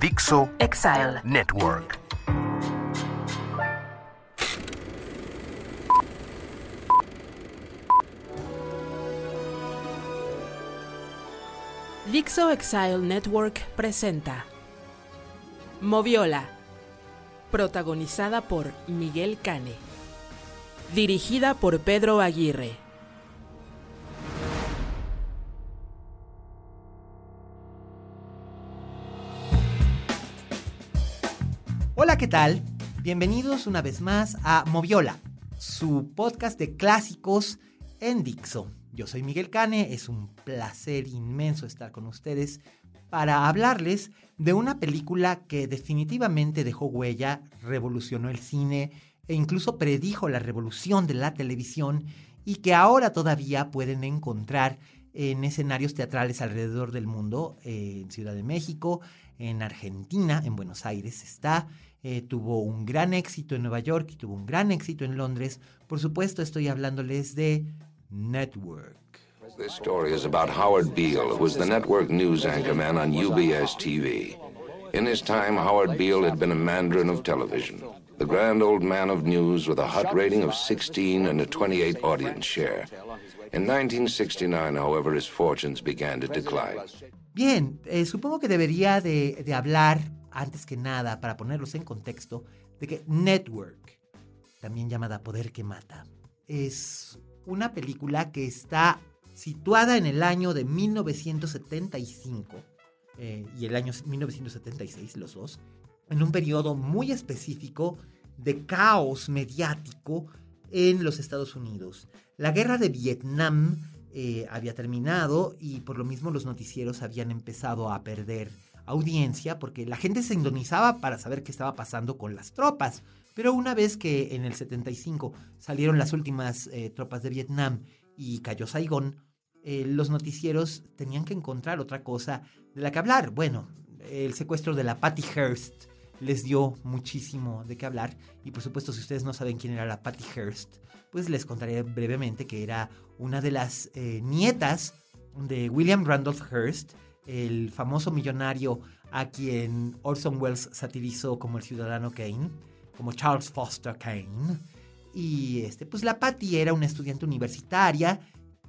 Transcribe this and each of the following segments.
Dixo Exile. Network. Dixo Exile Network presenta Moviola, protagonizada por Miguel Cane, dirigida por Pedro Aguirre. Hola, ¿qué tal? Bienvenidos una vez más a Moviola, su podcast de clásicos en Dixo. Yo soy Miguel Cane, es un placer inmenso estar con ustedes para hablarles de una película que definitivamente dejó huella, revolucionó el cine e incluso predijo la revolución de la televisión y que ahora todavía pueden encontrar en escenarios teatrales alrededor del mundo, en Ciudad de México, en Argentina, en Buenos Aires está, eh, tuvo un gran éxito en Nueva York y tuvo un gran éxito en Londres. Por supuesto, estoy hablándoles de Network. This story is about Howard Beale, who was the network news anchorman on UBS TV. In his time, Howard Beale had been a mandarin of television, the grand old man of news with a hot rating of 16 and a 28 audience share. In 1969, however, his fortunes began to decline. Bien, eh, supongo que debería de, de hablar, antes que nada, para ponerlos en contexto, de que Network, también llamada Poder que Mata, es una película que está situada en el año de 1975 eh, y el año 1976, los dos, en un periodo muy específico de caos mediático en los Estados Unidos. La guerra de Vietnam eh, había terminado y por lo mismo los noticieros habían empezado a perder audiencia porque la gente se indonizaba para saber qué estaba pasando con las tropas. Pero una vez que en el 75 salieron las últimas eh, tropas de Vietnam y cayó Saigón, eh, los noticieros tenían que encontrar otra cosa de la que hablar. Bueno, el secuestro de la Patty Hearst les dio muchísimo de qué hablar. Y por supuesto, si ustedes no saben quién era la Patty Hearst, pues les contaré brevemente que era una de las eh, nietas de William Randolph Hearst, el famoso millonario a quien Orson Welles satirizó como el ciudadano Kane, como Charles Foster Kane. Y este, pues la Patty era una estudiante universitaria,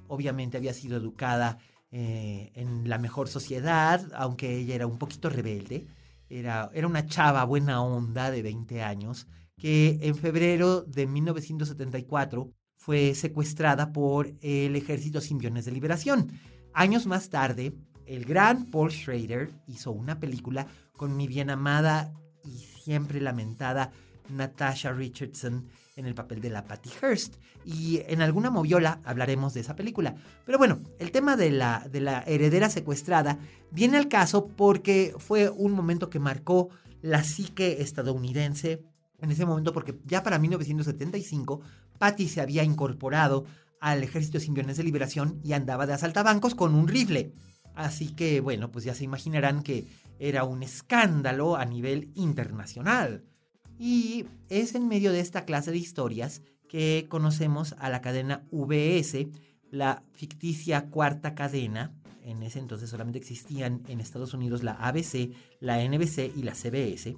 obviamente había sido educada eh, en la mejor sociedad, aunque ella era un poquito rebelde. Era, era una chava buena onda de 20 años que en febrero de 1974 fue secuestrada por el Ejército Simbiones de Liberación. Años más tarde, el gran Paul Schrader hizo una película con mi bien amada y siempre lamentada Natasha Richardson en el papel de la Patty Hearst. Y en alguna moviola hablaremos de esa película. Pero bueno, el tema de la, de la heredera secuestrada viene al caso porque fue un momento que marcó la psique estadounidense en ese momento porque ya para 1975 Patty se había incorporado al ejército simbiones de liberación y andaba de asaltabancos con un rifle. Así que bueno, pues ya se imaginarán que era un escándalo a nivel internacional. Y es en medio de esta clase de historias que conocemos a la cadena VS, la ficticia cuarta cadena. En ese entonces solamente existían en Estados Unidos la ABC, la NBC y la CBS.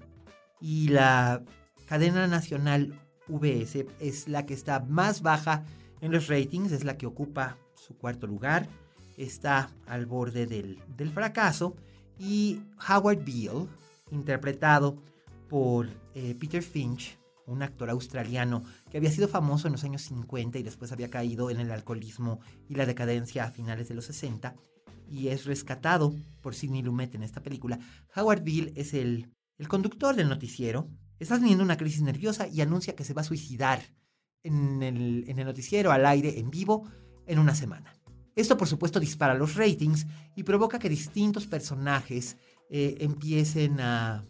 Y la cadena nacional VS es la que está más baja en los ratings, es la que ocupa su cuarto lugar, está al borde del, del fracaso. Y Howard Beale, interpretado por eh, Peter Finch, un actor australiano que había sido famoso en los años 50 y después había caído en el alcoholismo y la decadencia a finales de los 60 y es rescatado por Sidney Lumet en esta película. Howard Beale es el, el conductor del noticiero, está teniendo una crisis nerviosa y anuncia que se va a suicidar en el, en el noticiero al aire en vivo en una semana. Esto por supuesto dispara los ratings y provoca que distintos personajes eh, empiecen a,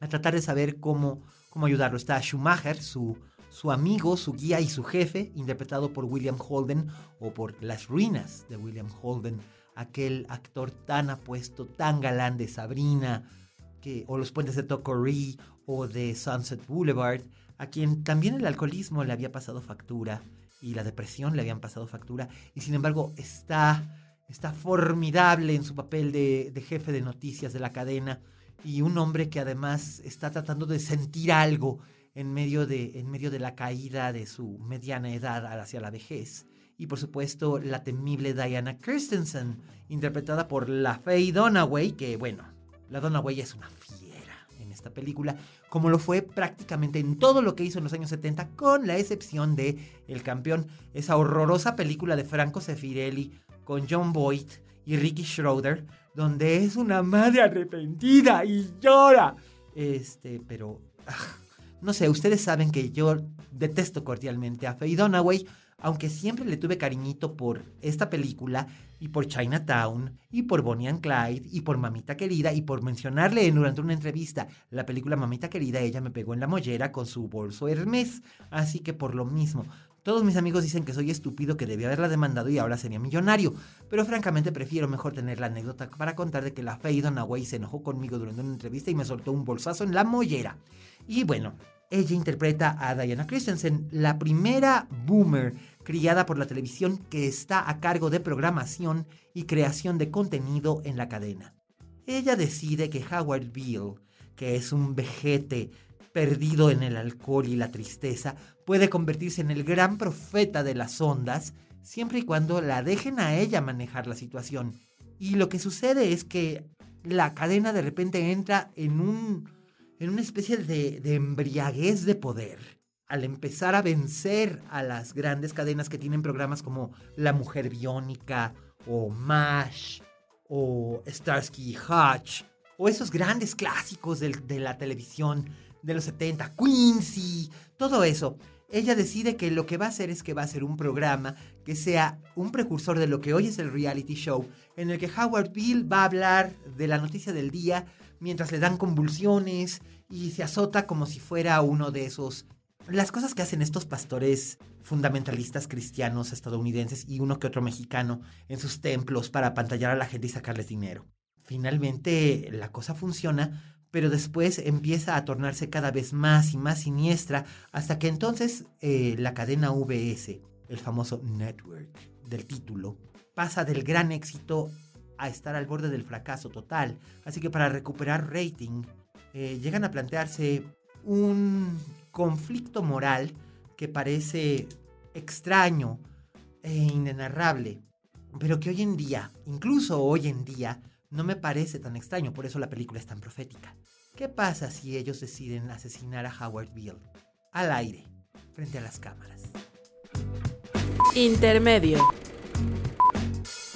a, tratar de saber cómo, cómo ayudarlo. Está Schumacher, su, su amigo, su guía y su jefe, interpretado por William Holden o por Las Ruinas de William Holden, aquel actor tan apuesto, tan galán de Sabrina, que, o Los Puentes de Tocoree o de Sunset Boulevard, a quien también el alcoholismo le había pasado factura y la depresión le habían pasado factura, y sin embargo está, está formidable en su papel de, jefe de noticias de la cadena y un hombre que además está tratando de sentir algo en medio de, en medio de la caída de su mediana edad hacia la vejez. Y por supuesto la temible Diana Christensen, interpretada por la Faye Dunaway, que bueno, la Dunaway es una fiera esta película, como lo fue prácticamente en todo lo que hizo en los años 70, con la excepción de El Campeón, esa horrorosa película de Franco Sefirelli con John Boyd y Ricky Schroeder, donde es una madre arrepentida y llora. Este, pero... Ah, no sé, ustedes saben que yo detesto cordialmente a Faye Dunaway, aunque siempre le tuve cariñito por esta película y por Chinatown y por Bonnie and Clyde y por Mamita Querida y por mencionarle durante una entrevista la película Mamita Querida, ella me pegó en la mollera con su bolso Hermes, así que por lo mismo. Todos mis amigos dicen que soy estúpido, que debía haberla demandado y ahora sería millonario, pero francamente prefiero mejor tener la anécdota para contar de que la Faye Dunaway se enojó conmigo durante una entrevista y me soltó un bolsazo en la mollera. Y bueno, ella interpreta a Diana Christensen, la primera boomer criada por la televisión que está a cargo de programación y creación de contenido en la cadena. Ella decide que Howard Beale, que es un vejete perdido en el alcohol y la tristeza, puede convertirse en el gran profeta de las ondas siempre y cuando la dejen a ella manejar la situación. Y lo que sucede es que la cadena de repente entra en un en una especie de, de, embriaguez de poder al empezar a vencer a las grandes cadenas que tienen programas como La Mujer Biónica o MASH o Starsky Hutch o esos grandes clásicos de, de la televisión de los 70, Quincy, todo eso. Ella decide que lo que va a hacer es que va a ser un programa que sea un precursor de lo que hoy es el reality show, en el que Howard Bill va a hablar de la noticia del día mientras le dan convulsiones y se azota como si fuera uno de esos... Las cosas que hacen estos pastores fundamentalistas cristianos estadounidenses y uno que otro mexicano en sus templos para apantallar a la gente y sacarles dinero. Finalmente la cosa funciona, pero después empieza a tornarse cada vez más y más siniestra hasta que entonces eh, la cadena VS, el famoso network del título, pasa del gran éxito a estar al borde del fracaso total. Así que para recuperar rating, eh, llegan a plantearse un conflicto moral que parece extraño e inenarrable, pero que hoy en día, incluso hoy en día, no me parece tan extraño, por eso la película es tan profética. ¿Qué pasa si ellos deciden asesinar a Howard Beale? Al aire, frente a las cámaras. Intermedio.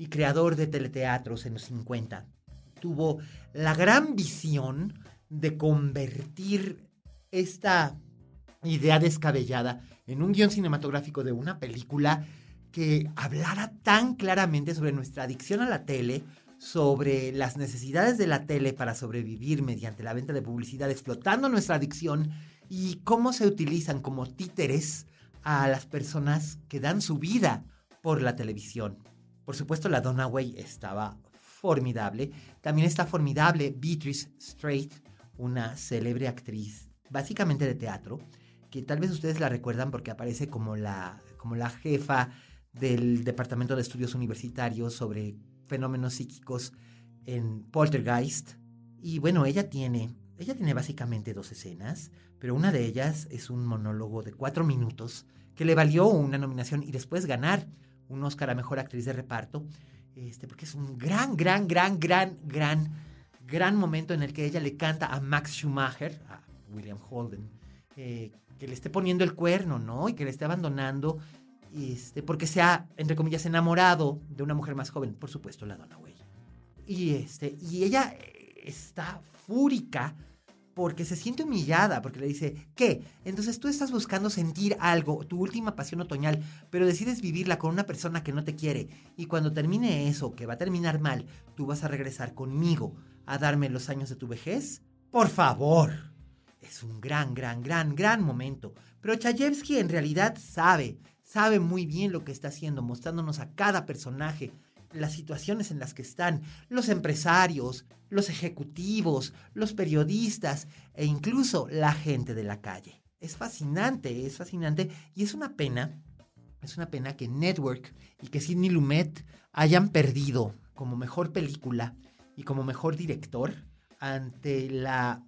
y creador de teleteatros en los 50, tuvo la gran visión de convertir esta idea descabellada en un guion cinematográfico de una película que hablara tan claramente sobre nuestra adicción a la tele, sobre las necesidades de la tele para sobrevivir mediante la venta de publicidad, explotando nuestra adicción y cómo se utilizan como títeres a las personas que dan su vida por la televisión. Por supuesto, la Dunaway estaba formidable. También está formidable Beatrice Straight, una célebre actriz, básicamente de teatro, que tal vez ustedes la recuerdan porque aparece como la, como la jefa del Departamento de Estudios Universitarios sobre fenómenos psíquicos en Poltergeist. Y bueno, ella tiene, ella tiene básicamente dos escenas, pero una de ellas es un monólogo de cuatro minutos que le valió una nominación y después ganar un Oscar a Mejor Actriz de Reparto. este, porque es un gran, gran, gran, gran, gran, gran momento en el que ella le canta a Max Schumacher, a William Holden, eh, que le esté poniendo el cuerno, ¿no? Y que le esté abandonando, este, porque se ha, entre comillas, enamorado de una mujer más joven, por supuesto, la Donna Way. Y, este, y ella eh, está fúrica porque se siente humillada, porque le dice, ¿qué? Entonces tú estás buscando sentir algo, tu última pasión otoñal, pero decides vivirla con una persona que no te quiere. Y cuando termine eso, que va a terminar mal, tú vas a regresar conmigo a darme los años de tu vejez. Por favor. Es un gran, gran, gran, gran momento. Pero Chayevsky en realidad sabe, sabe muy bien lo que está haciendo, mostrándonos a cada personaje las situaciones en las que están los empresarios, los ejecutivos, los periodistas e incluso la gente de la calle. Es fascinante, es fascinante y es una pena, es una pena que Network y que Sidney Lumet hayan perdido como mejor película y como mejor director ante la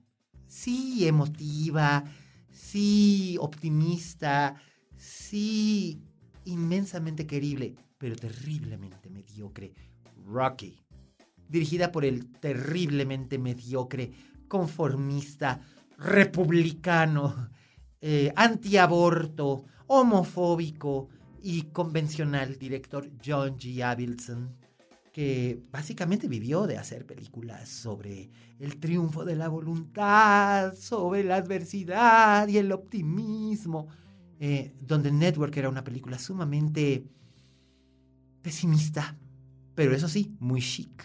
sí emotiva, sí optimista, sí inmensamente querible pero terriblemente mediocre, Rocky, dirigida por el terriblemente mediocre, conformista, republicano, eh, antiaborto, homofóbico y convencional director John G. Avildsen, que básicamente vivió de hacer películas sobre el triunfo de la voluntad, sobre la adversidad y el optimismo, eh, donde Network era una película sumamente pesimista, pero eso sí, muy chic.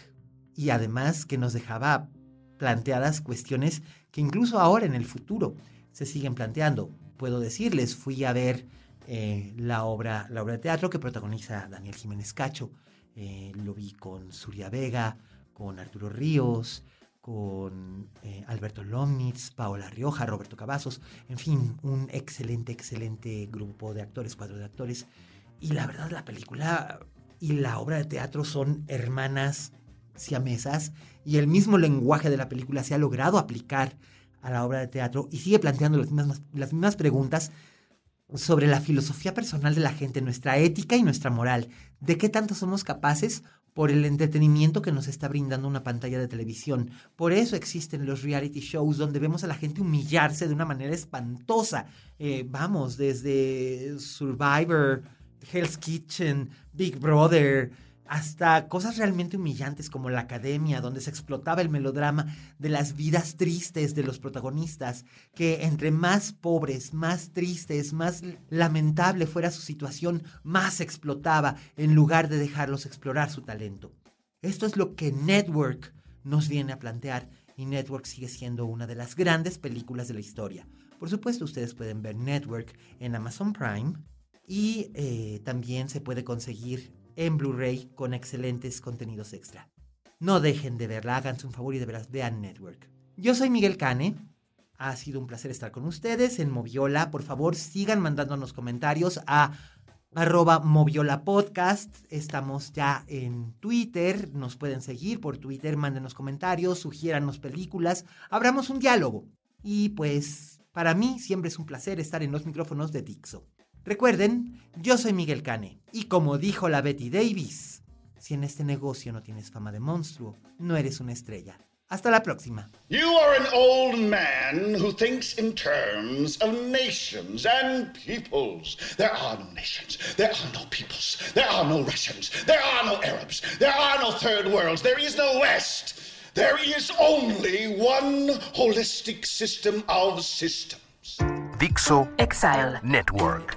Y además que nos dejaba planteadas cuestiones que incluso ahora en el futuro se siguen planteando. Puedo decirles, fui a ver eh, la, obra, la obra de teatro que protagoniza Daniel Jiménez Cacho. Eh, lo vi con Surya Vega, con Arturo Ríos, con eh, Alberto Lomnitz, Paola Rioja, Roberto Cavazos, en fin, un excelente, excelente grupo de actores, cuadro de actores. Y la verdad, la película y la obra de teatro son hermanas siamesas y el mismo lenguaje de la película se ha logrado aplicar a la obra de teatro y sigue planteando las mismas, las mismas preguntas sobre la filosofía personal de la gente, nuestra ética y nuestra moral, de qué tanto somos capaces por el entretenimiento que nos está brindando una pantalla de televisión. Por eso existen los reality shows donde vemos a la gente humillarse de una manera espantosa. Eh, vamos, desde Survivor, Hell's Kitchen, Big Brother, hasta cosas realmente humillantes como la academia, donde se explotaba el melodrama de las vidas tristes de los protagonistas, que entre más pobres, más tristes, más lamentable fuera su situación, más explotaba en lugar de dejarlos explorar su talento. Esto es lo que Network nos viene a plantear y Network sigue siendo una de las grandes películas de la historia. Por supuesto, ustedes pueden ver Network en Amazon Prime y eh, también se puede conseguir en Blu-ray con excelentes contenidos extra. No dejen de verla, háganse un favor y de veras vean Network. Yo soy Miguel Cane. Ha sido un placer estar con ustedes en Moviola. Por favor, sigan mandándonos comentarios a arroba Moviola Podcast. Estamos ya en Twitter. Nos pueden seguir por Twitter. Mándenos comentarios, sugiéranos películas. Abramos un diálogo. Y pues, para mí siempre es un placer estar en los micrófonos de Dixo. Recuerden, yo soy Miguel Cane y como dijo la Betty Davis, si en este negocio no tienes fama de monstruo, no eres una estrella. Hasta la próxima. You are an old man who thinks in terms of nations and peoples. There are no nations. There are no peoples. There are no Russians. There are no Arabs. There are no third worlds. There is no West. There is only one holistic system of systems. Dixo Exile. Network.